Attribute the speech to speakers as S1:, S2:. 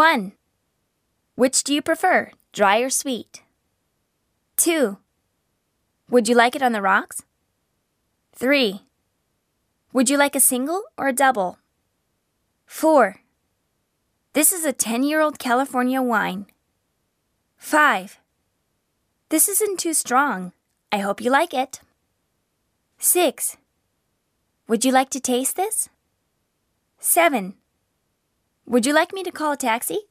S1: 1. Which do you prefer, dry or sweet? 2. Would you like it on the rocks? 3. Would you like a single or a double? 4. This is a 10 year old California wine. 5. This isn't too strong. I hope you like it. 6. Would you like to taste this? 7. Would you like me to call a taxi?